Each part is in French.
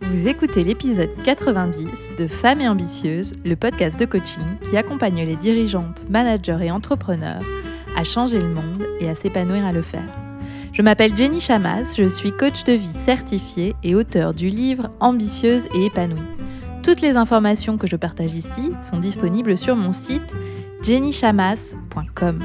Vous écoutez l'épisode 90 de Femmes et Ambitieuses, le podcast de coaching qui accompagne les dirigeantes, managers et entrepreneurs à changer le monde et à s'épanouir à le faire. Je m'appelle Jenny Chamas, je suis coach de vie certifiée et auteur du livre Ambitieuse et épanouie. Toutes les informations que je partage ici sont disponibles sur mon site jennychamas.com.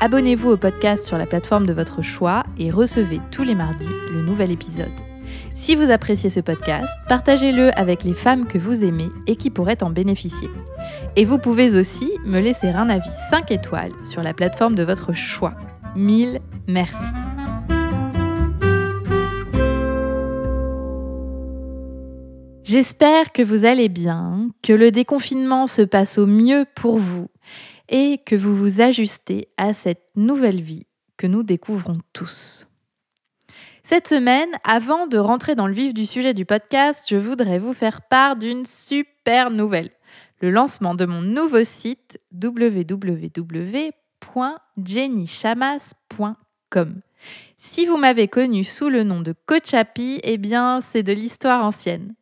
Abonnez-vous au podcast sur la plateforme de votre choix et recevez tous les mardis le nouvel épisode. Si vous appréciez ce podcast, partagez-le avec les femmes que vous aimez et qui pourraient en bénéficier. Et vous pouvez aussi me laisser un avis 5 étoiles sur la plateforme de votre choix. Mille merci. J'espère que vous allez bien, que le déconfinement se passe au mieux pour vous et que vous vous ajustez à cette nouvelle vie que nous découvrons tous. Cette semaine, avant de rentrer dans le vif du sujet du podcast, je voudrais vous faire part d'une super nouvelle. Le lancement de mon nouveau site www.jennychamas.com. Si vous m'avez connu sous le nom de Coach Happy, eh bien, c'est de l'histoire ancienne.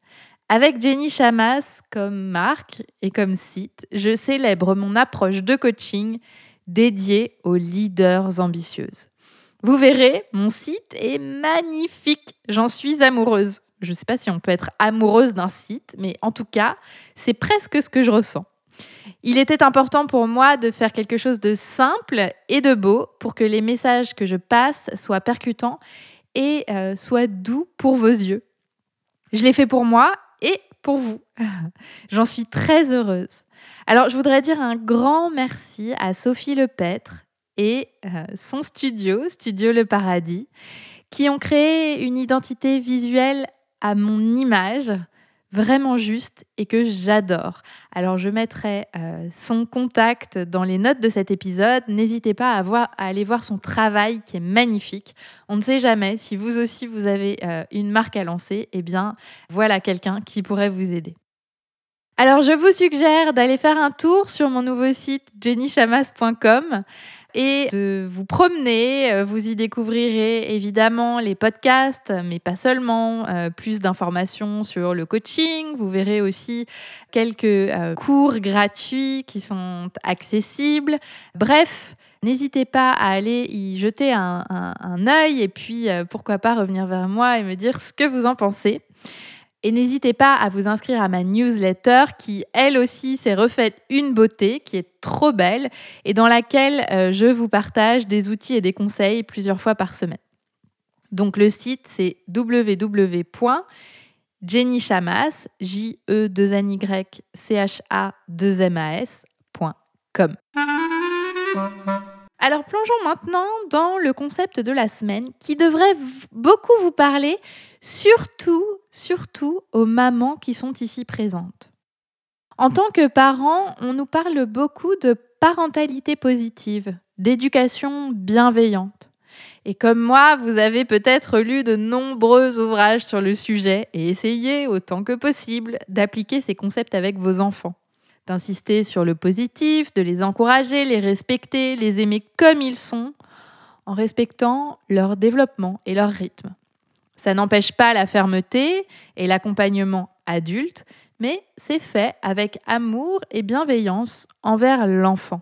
Avec Jenny Chamas comme marque et comme site, je célèbre mon approche de coaching dédiée aux leaders ambitieuses. Vous verrez, mon site est magnifique. J'en suis amoureuse. Je ne sais pas si on peut être amoureuse d'un site, mais en tout cas, c'est presque ce que je ressens. Il était important pour moi de faire quelque chose de simple et de beau pour que les messages que je passe soient percutants et euh, soient doux pour vos yeux. Je l'ai fait pour moi et pour vous. J'en suis très heureuse. Alors, je voudrais dire un grand merci à Sophie Lepêtre et euh, son studio, Studio Le Paradis, qui ont créé une identité visuelle à mon image vraiment juste et que j'adore. Alors je mettrai euh, son contact dans les notes de cet épisode. N'hésitez pas à, aller voir son travail qui est magnifique. On ne sait jamais si vous aussi vous avez euh, une marque à lancer, eh bien voilà quelqu'un qui pourrait vous aider. Alors je vous suggère d'aller faire un tour sur mon nouveau site jennychamas.com et de vous promener. Euh, vous y découvrirez évidemment les podcasts, mais pas seulement, euh, plus d'informations sur le coaching. Vous verrez aussi quelques euh, cours gratuits qui sont accessibles. Bref, N'hésitez pas à aller y jeter un, un œil et puis pourquoi pas revenir vers moi et me dire ce que vous en pensez. Et n'hésitez pas à vous inscrire à ma newsletter qui, elle aussi, s'est refaite une beauté, qui est trop belle et dans laquelle euh, je vous partage des outils et des conseils plusieurs fois par semaine. Donc le site, c'est www.jennychamas, j e 2 n y c h a 2 m. Alors plongeons maintenant dans le concept de la semaine qui devrait beaucoup vous parler, surtout, aux mamans qui sont ici présentes. En tant que parents, on nous parle beaucoup de parentalité positive, d'éducation bienveillante. Et comme moi, vous avez peut-être lu de nombreux ouvrages sur le sujet et essayé autant que possible d'appliquer ces concepts avec vos enfants d'insister sur le positif, de les encourager, les respecter, les aimer comme ils sont, en respectant leur développement et leur rythme. Ça n'empêche pas la fermeté et l'accompagnement adulte, mais c'est fait avec amour et bienveillance envers l'enfant.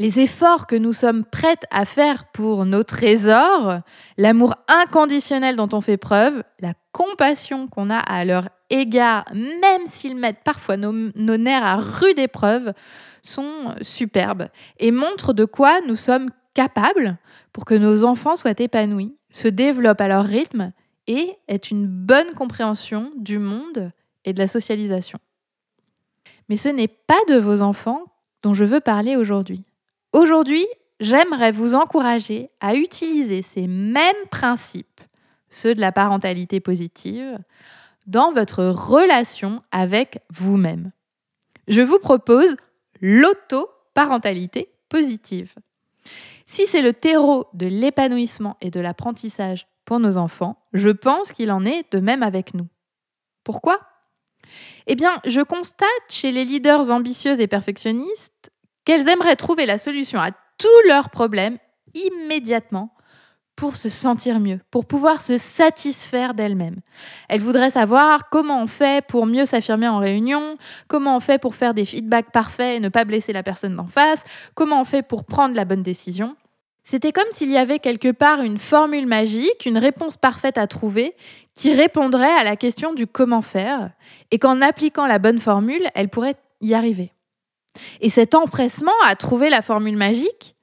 Les efforts que nous sommes prêtes à faire pour nos trésors, l'amour inconditionnel dont on fait preuve, la compassion qu'on a à leur égard, même s'ils mettent parfois nos, nerfs à rude épreuve, sont superbes et montrent de quoi nous sommes capables pour que nos enfants soient épanouis, se développent à leur rythme et aient une bonne compréhension du monde et de la socialisation. Mais ce n'est pas de vos enfants dont je veux parler aujourd'hui. Aujourd'hui, j'aimerais vous encourager à utiliser ces mêmes principes, ceux de la parentalité positive, dans votre relation avec vous-même. Je vous propose l'auto-parentalité positive. Si c'est le terreau de l'épanouissement et de l'apprentissage pour nos enfants, je pense qu'il en est de même avec nous. Pourquoi? Eh bien, je constate chez les leaders ambitieuses et perfectionnistes qu'elles aimeraient trouver la solution à tous leurs problèmes immédiatement, pour se sentir mieux, pour pouvoir se satisfaire d'elle-même. Elle voudrait savoir comment on fait pour mieux s'affirmer en réunion, comment on fait pour faire des feedbacks parfaits et ne pas blesser la personne d'en face, comment on fait pour prendre la bonne décision. C'était comme s'il y avait quelque part une formule magique, une réponse parfaite à trouver qui répondrait à la question du comment faire et qu'en appliquant la bonne formule, elle pourrait y arriver. Et cet empressement à trouver la formule magique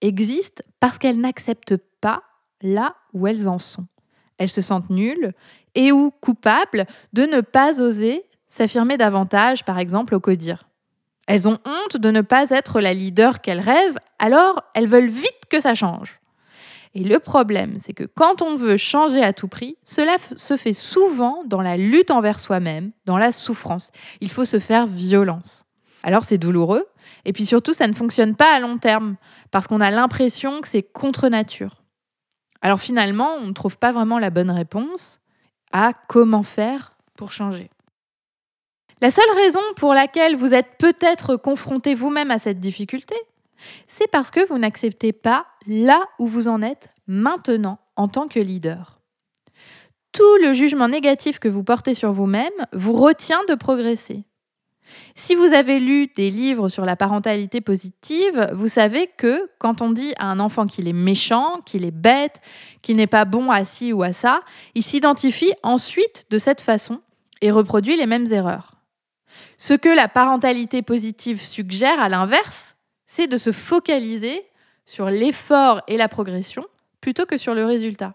existe parce qu'elle n'accepte pas là où elles en sont. Elles se sentent nulles et ou coupables de ne pas oser s'affirmer davantage, par exemple au codir. Elles ont honte de ne pas être la leader qu'elles rêvent, alors elles veulent vite que ça change. Et le problème, c'est que quand on veut changer à tout prix, cela se fait souvent dans la lutte envers soi-même, dans la souffrance. Il faut se faire violence. Alors c'est douloureux, et puis surtout, ça ne fonctionne pas à long terme, parce qu'on a l'impression que c'est contre nature. Alors finalement, on ne trouve pas vraiment la bonne réponse à comment faire pour changer. La seule raison pour laquelle vous êtes peut-être confronté vous-même à cette difficulté, c'est parce que vous n'acceptez pas là où vous en êtes maintenant en tant que leader. Tout le jugement négatif que vous portez sur vous-même vous retient de progresser. Si vous avez lu des livres sur la parentalité positive, vous savez que quand on dit à un enfant qu'il est méchant, qu'il est bête, qu'il n'est pas bon à ci ou à ça, il s'identifie ensuite de cette façon et reproduit les mêmes erreurs. Ce que la parentalité positive suggère à l'inverse, c'est de se focaliser sur l'effort et la progression plutôt que sur le résultat.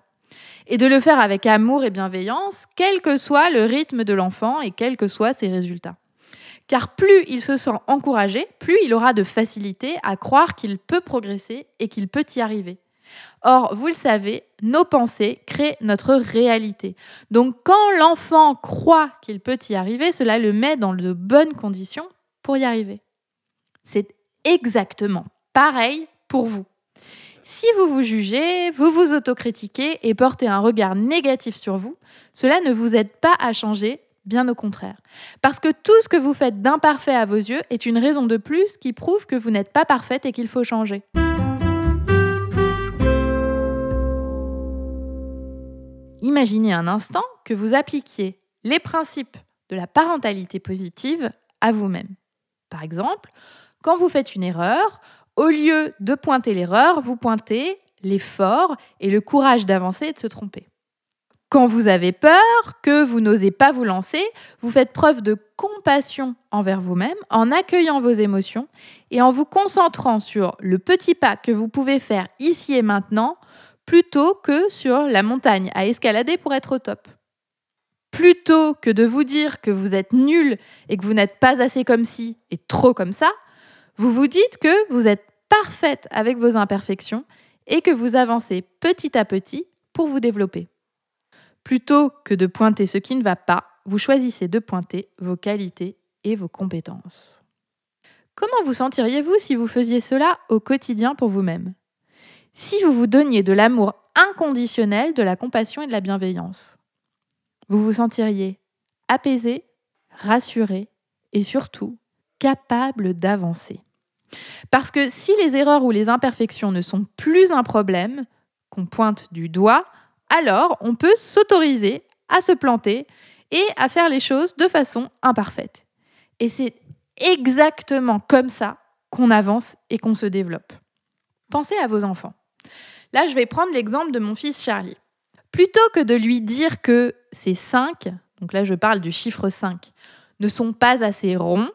Et de le faire avec amour et bienveillance, quel que soit le rythme de l'enfant et quels que soient ses résultats. Car plus il se sent encouragé, plus il aura de facilité à croire qu'il peut progresser et qu'il peut y arriver. Or, vous le savez, nos pensées créent notre réalité. Donc quand l'enfant croit qu'il peut y arriver, cela le met dans de bonnes conditions pour y arriver. C'est exactement pareil pour vous. Si vous vous jugez, vous vous autocritiquez et portez un regard négatif sur vous, cela ne vous aide pas à changer Bien au contraire. Parce que tout ce que vous faites d'imparfait à vos yeux est une raison de plus qui prouve que vous n'êtes pas parfaite et qu'il faut changer. Imaginez un instant que vous appliquiez les principes de la parentalité positive à vous-même. Par exemple, quand vous faites une erreur, au lieu de pointer l'erreur, vous pointez l'effort et le courage d'avancer et de se tromper. Quand vous avez peur, que vous n'osez pas vous lancer, vous faites preuve de compassion envers vous-même en accueillant vos émotions et en vous concentrant sur le petit pas que vous pouvez faire ici et maintenant plutôt que sur la montagne à escalader pour être au top. Plutôt que de vous dire que vous êtes nul et que vous n'êtes pas assez comme ci et trop comme ça, vous vous dites que vous êtes parfaite avec vos imperfections et que vous avancez petit à petit pour vous développer. Plutôt que de pointer ce qui ne va pas, vous choisissez de pointer vos qualités et vos compétences. Comment vous sentiriez-vous si vous faisiez cela au quotidien pour vous-même? Si vous vous donniez de l'amour inconditionnel, de la compassion et de la bienveillance Vous vous sentiriez apaisé, rassuré et surtout capable d'avancer. Parce que si les erreurs ou les imperfections ne sont plus un problème, qu'on pointe du doigt, alors on peut s'autoriser à se planter et à faire les choses de façon imparfaite. Et c'est exactement comme ça qu'on avance et qu'on se développe. Pensez à vos enfants. Là, je vais prendre l'exemple de mon fils Charlie. Plutôt que de lui dire que ces 5, donc là je parle du chiffre 5, ne sont pas assez ronds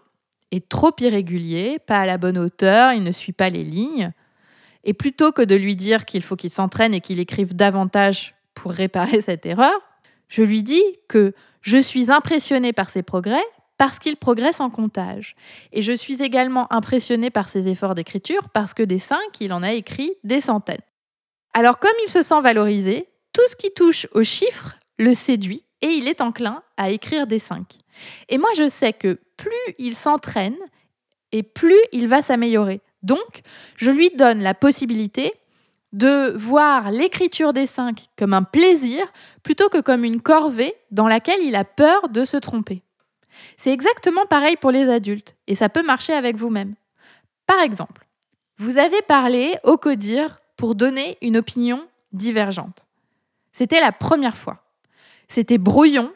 et trop irréguliers, pas à la bonne hauteur, il ne suit pas les lignes, et plutôt que de lui dire qu'il faut qu'il s'entraîne et qu'il écrive davantage pour réparer cette erreur, je lui dis que je suis impressionnée par ses progrès parce qu'il progresse en comptage. Et je suis également impressionnée par ses efforts d'écriture parce que des cinq, il en a écrit des centaines. Alors comme il se sent valorisé, tout ce qui touche aux chiffres le séduit et il est enclin à écrire des cinq. Et moi je sais que plus il s'entraîne et plus il va s'améliorer. Donc je lui donne la possibilité de voir l'écriture des cinq comme un plaisir plutôt que comme une corvée dans laquelle il a peur de se tromper. C'est exactement pareil pour les adultes et ça peut marcher avec vous-même. Par exemple, vous avez parlé au CODIR pour donner une opinion divergente. C'était la première fois. C'était brouillon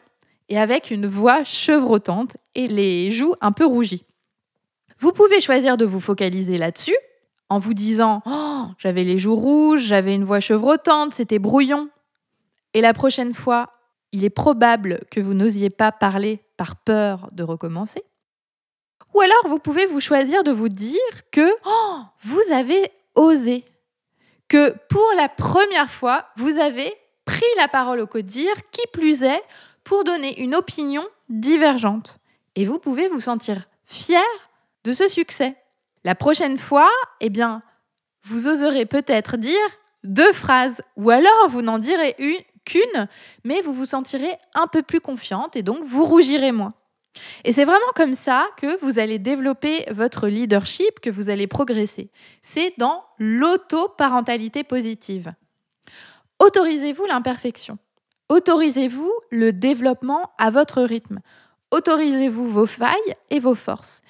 et avec une voix chevrotante et les joues un peu rougies. Vous pouvez choisir de vous focaliser là-dessus en vous disant oh, j'avais les joues rouges, j'avais une voix chevrotante, c'était brouillon. Et la prochaine fois, il est probable que vous n'osiez pas parler par peur de recommencer. Ou alors vous pouvez vous choisir de vous dire que oh, vous avez osé, que pour la première fois, vous avez pris la parole au codir, qui plus est, pour donner une opinion divergente. Et vous pouvez vous sentir fier de ce succès. La prochaine fois, eh bien, vous oserez peut-être dire deux phrases, ou alors vous n'en direz une qu'une, mais vous vous sentirez un peu plus confiante et donc vous rougirez moins. Et c'est vraiment comme ça que vous allez développer votre leadership, que vous allez progresser. C'est dans l'auto-parentalité positive. Autorisez-vous l'imperfection. Autorisez-vous le développement à votre rythme. Autorisez-vous vos failles et vos forces.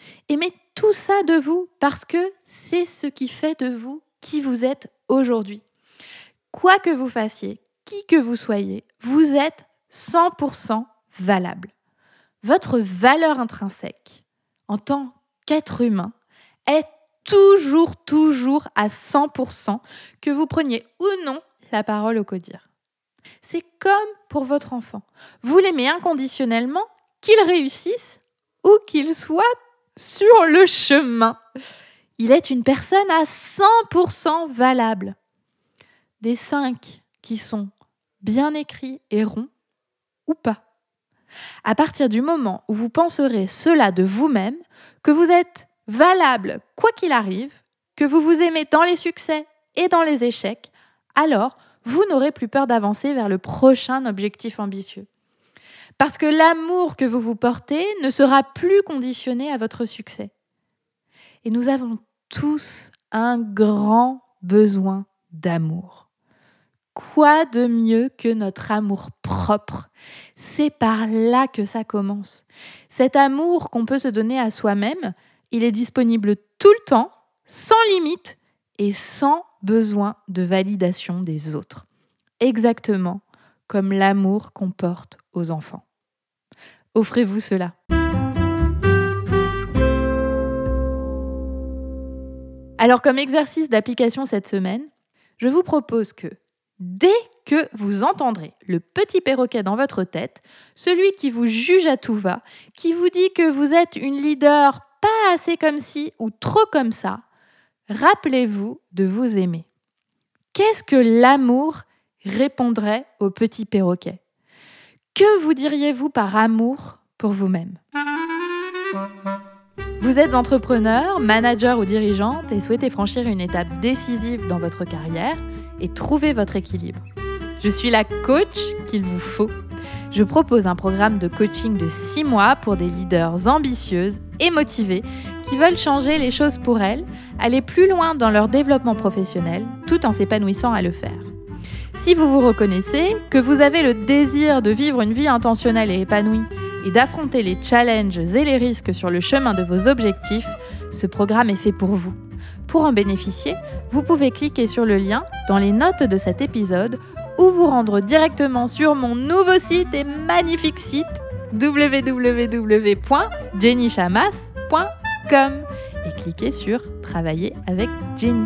Tout ça de vous parce que c'est ce qui fait de vous qui vous êtes aujourd'hui. Quoi que vous fassiez, qui que vous soyez, vous êtes 100% valable. Votre valeur intrinsèque en tant qu'être humain est toujours, toujours à 100% que vous preniez ou non la parole au codir. C'est comme pour votre enfant. Vous l'aimez inconditionnellement, qu'il réussisse ou qu'il soit sur le chemin. Il est une personne à 100% valable. Des cinq qui sont bien écrits et ronds ou pas. À partir du moment où vous penserez cela de vous-même, que vous êtes valable quoi qu'il arrive, que vous vous aimez dans les succès et dans les échecs, alors vous n'aurez plus peur d'avancer vers le prochain objectif ambitieux. Parce que l'amour que vous vous portez ne sera plus conditionné à votre succès. Et nous avons tous un grand besoin d'amour. Quoi de mieux que notre amour propre? C'est par là que ça commence. Cet amour qu'on peut se donner à soi-même, il est disponible tout le temps, sans limite et sans besoin de validation des autres. Exactement comme l'amour qu'on porte aux enfants. Offrez-vous cela. Alors comme exercice d'application cette semaine, je vous propose que dès que vous entendrez le petit perroquet dans votre tête, celui qui vous juge à tout va, qui vous dit que vous êtes une leader pas assez comme ci ou trop comme ça, rappelez-vous de vous aimer. Qu'est-ce que l'amour répondrait au petit perroquet? Que vous diriez-vous par amour pour vous-même? Vous êtes entrepreneur, manager ou dirigeante et souhaitez franchir une étape décisive dans votre carrière et trouver votre équilibre. Je suis la coach qu'il vous faut. Je propose un programme de coaching de 6 mois pour des leaders ambitieuses et motivées qui veulent changer les choses pour elles, aller plus loin dans leur développement professionnel, tout en s'épanouissant à le faire. Si vous vous reconnaissez, que vous avez le désir de vivre une vie intentionnelle et épanouie et d'affronter les challenges et les risques sur le chemin de vos objectifs, ce programme est fait pour vous. Pour en bénéficier, vous pouvez cliquer sur le lien dans les notes de cet épisode ou vous rendre directement sur mon nouveau site et magnifique site www.jennychamas.com et cliquer sur Travailler avec Jenny.